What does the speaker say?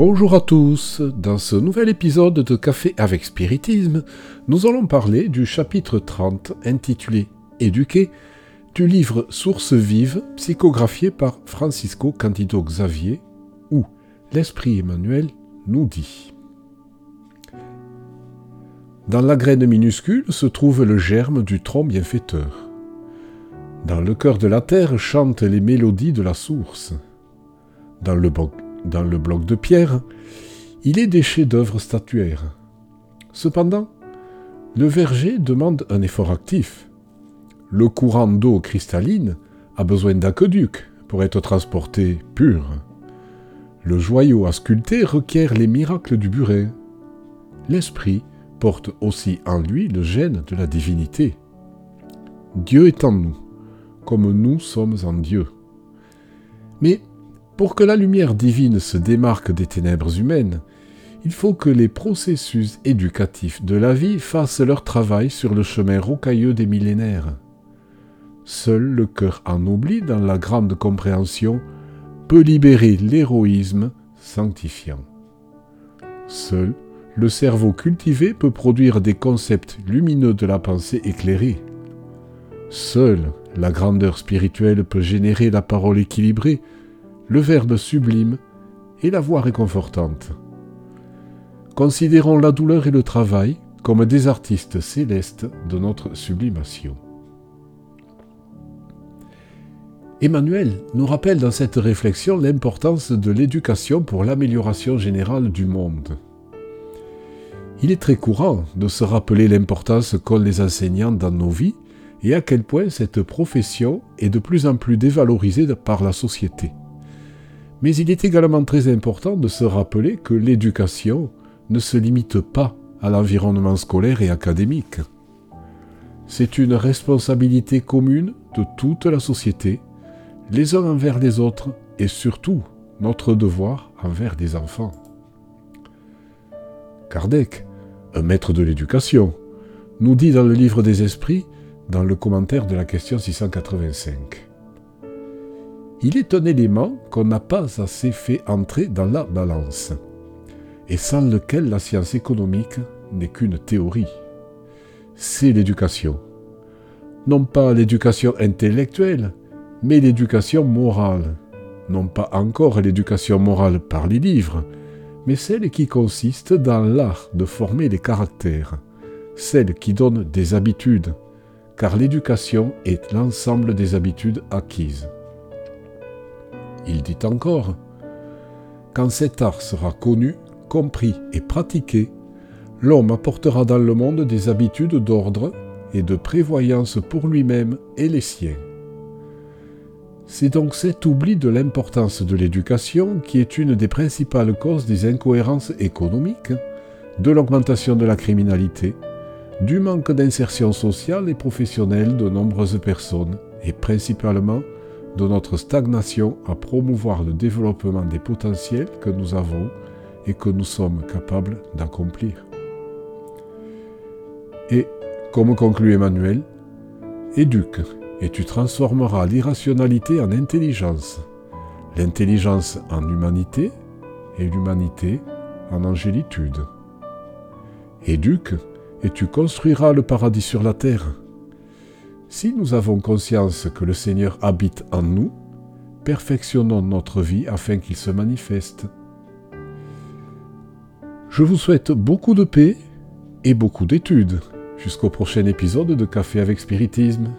Bonjour à tous, dans ce nouvel épisode de Café avec Spiritisme, nous allons parler du chapitre 30 intitulé Éduquer du livre Sources vives psychographié par Francisco Candido Xavier où l'Esprit Emmanuel nous dit Dans la graine minuscule se trouve le germe du tronc bienfaiteur. Dans le cœur de la terre chantent les mélodies de la source. Dans le, dans le bloc de pierre, il est des chefs-d'œuvre statuaires. Cependant, le verger demande un effort actif. Le courant d'eau cristalline a besoin d'aqueduc pour être transporté pur. Le joyau à sculpter requiert les miracles du burin. L'esprit porte aussi en lui le gène de la divinité. Dieu est en nous, comme nous sommes en Dieu. Mais pour que la lumière divine se démarque des ténèbres humaines, il faut que les processus éducatifs de la vie fassent leur travail sur le chemin rocailleux des millénaires. Seul le cœur ennobli dans la grande compréhension peut libérer l'héroïsme sanctifiant. Seul le cerveau cultivé peut produire des concepts lumineux de la pensée éclairée. Seule la grandeur spirituelle peut générer la parole équilibrée le Verbe sublime et la voix réconfortante. Considérons la douleur et le travail comme des artistes célestes de notre sublimation. Emmanuel nous rappelle dans cette réflexion l'importance de l'éducation pour l'amélioration générale du monde. Il est très courant de se rappeler l'importance qu'ont les enseignants dans nos vies et à quel point cette profession est de plus en plus dévalorisée par la société. Mais il est également très important de se rappeler que l'éducation ne se limite pas à l'environnement scolaire et académique. C'est une responsabilité commune de toute la société, les uns envers les autres et surtout notre devoir envers des enfants. Kardec, un maître de l'éducation, nous dit dans le livre des esprits, dans le commentaire de la question 685 il est un élément qu'on n'a pas assez fait entrer dans la balance, et sans lequel la science économique n'est qu'une théorie. C'est l'éducation. Non pas l'éducation intellectuelle, mais l'éducation morale. Non pas encore l'éducation morale par les livres, mais celle qui consiste dans l'art de former les caractères, celle qui donne des habitudes, car l'éducation est l'ensemble des habitudes acquises. Il dit encore, Quand cet art sera connu, compris et pratiqué, l'homme apportera dans le monde des habitudes d'ordre et de prévoyance pour lui-même et les siens. C'est donc cet oubli de l'importance de l'éducation qui est une des principales causes des incohérences économiques, de l'augmentation de la criminalité, du manque d'insertion sociale et professionnelle de nombreuses personnes, et principalement de notre stagnation à promouvoir le développement des potentiels que nous avons et que nous sommes capables d'accomplir. Et, comme conclut Emmanuel, éduque et tu transformeras l'irrationalité en intelligence, l'intelligence en humanité et l'humanité en angélitude. Éduque et tu construiras le paradis sur la terre si nous avons conscience que le Seigneur habite en nous, perfectionnons notre vie afin qu'il se manifeste. Je vous souhaite beaucoup de paix et beaucoup d'études. Jusqu'au prochain épisode de Café avec Spiritisme.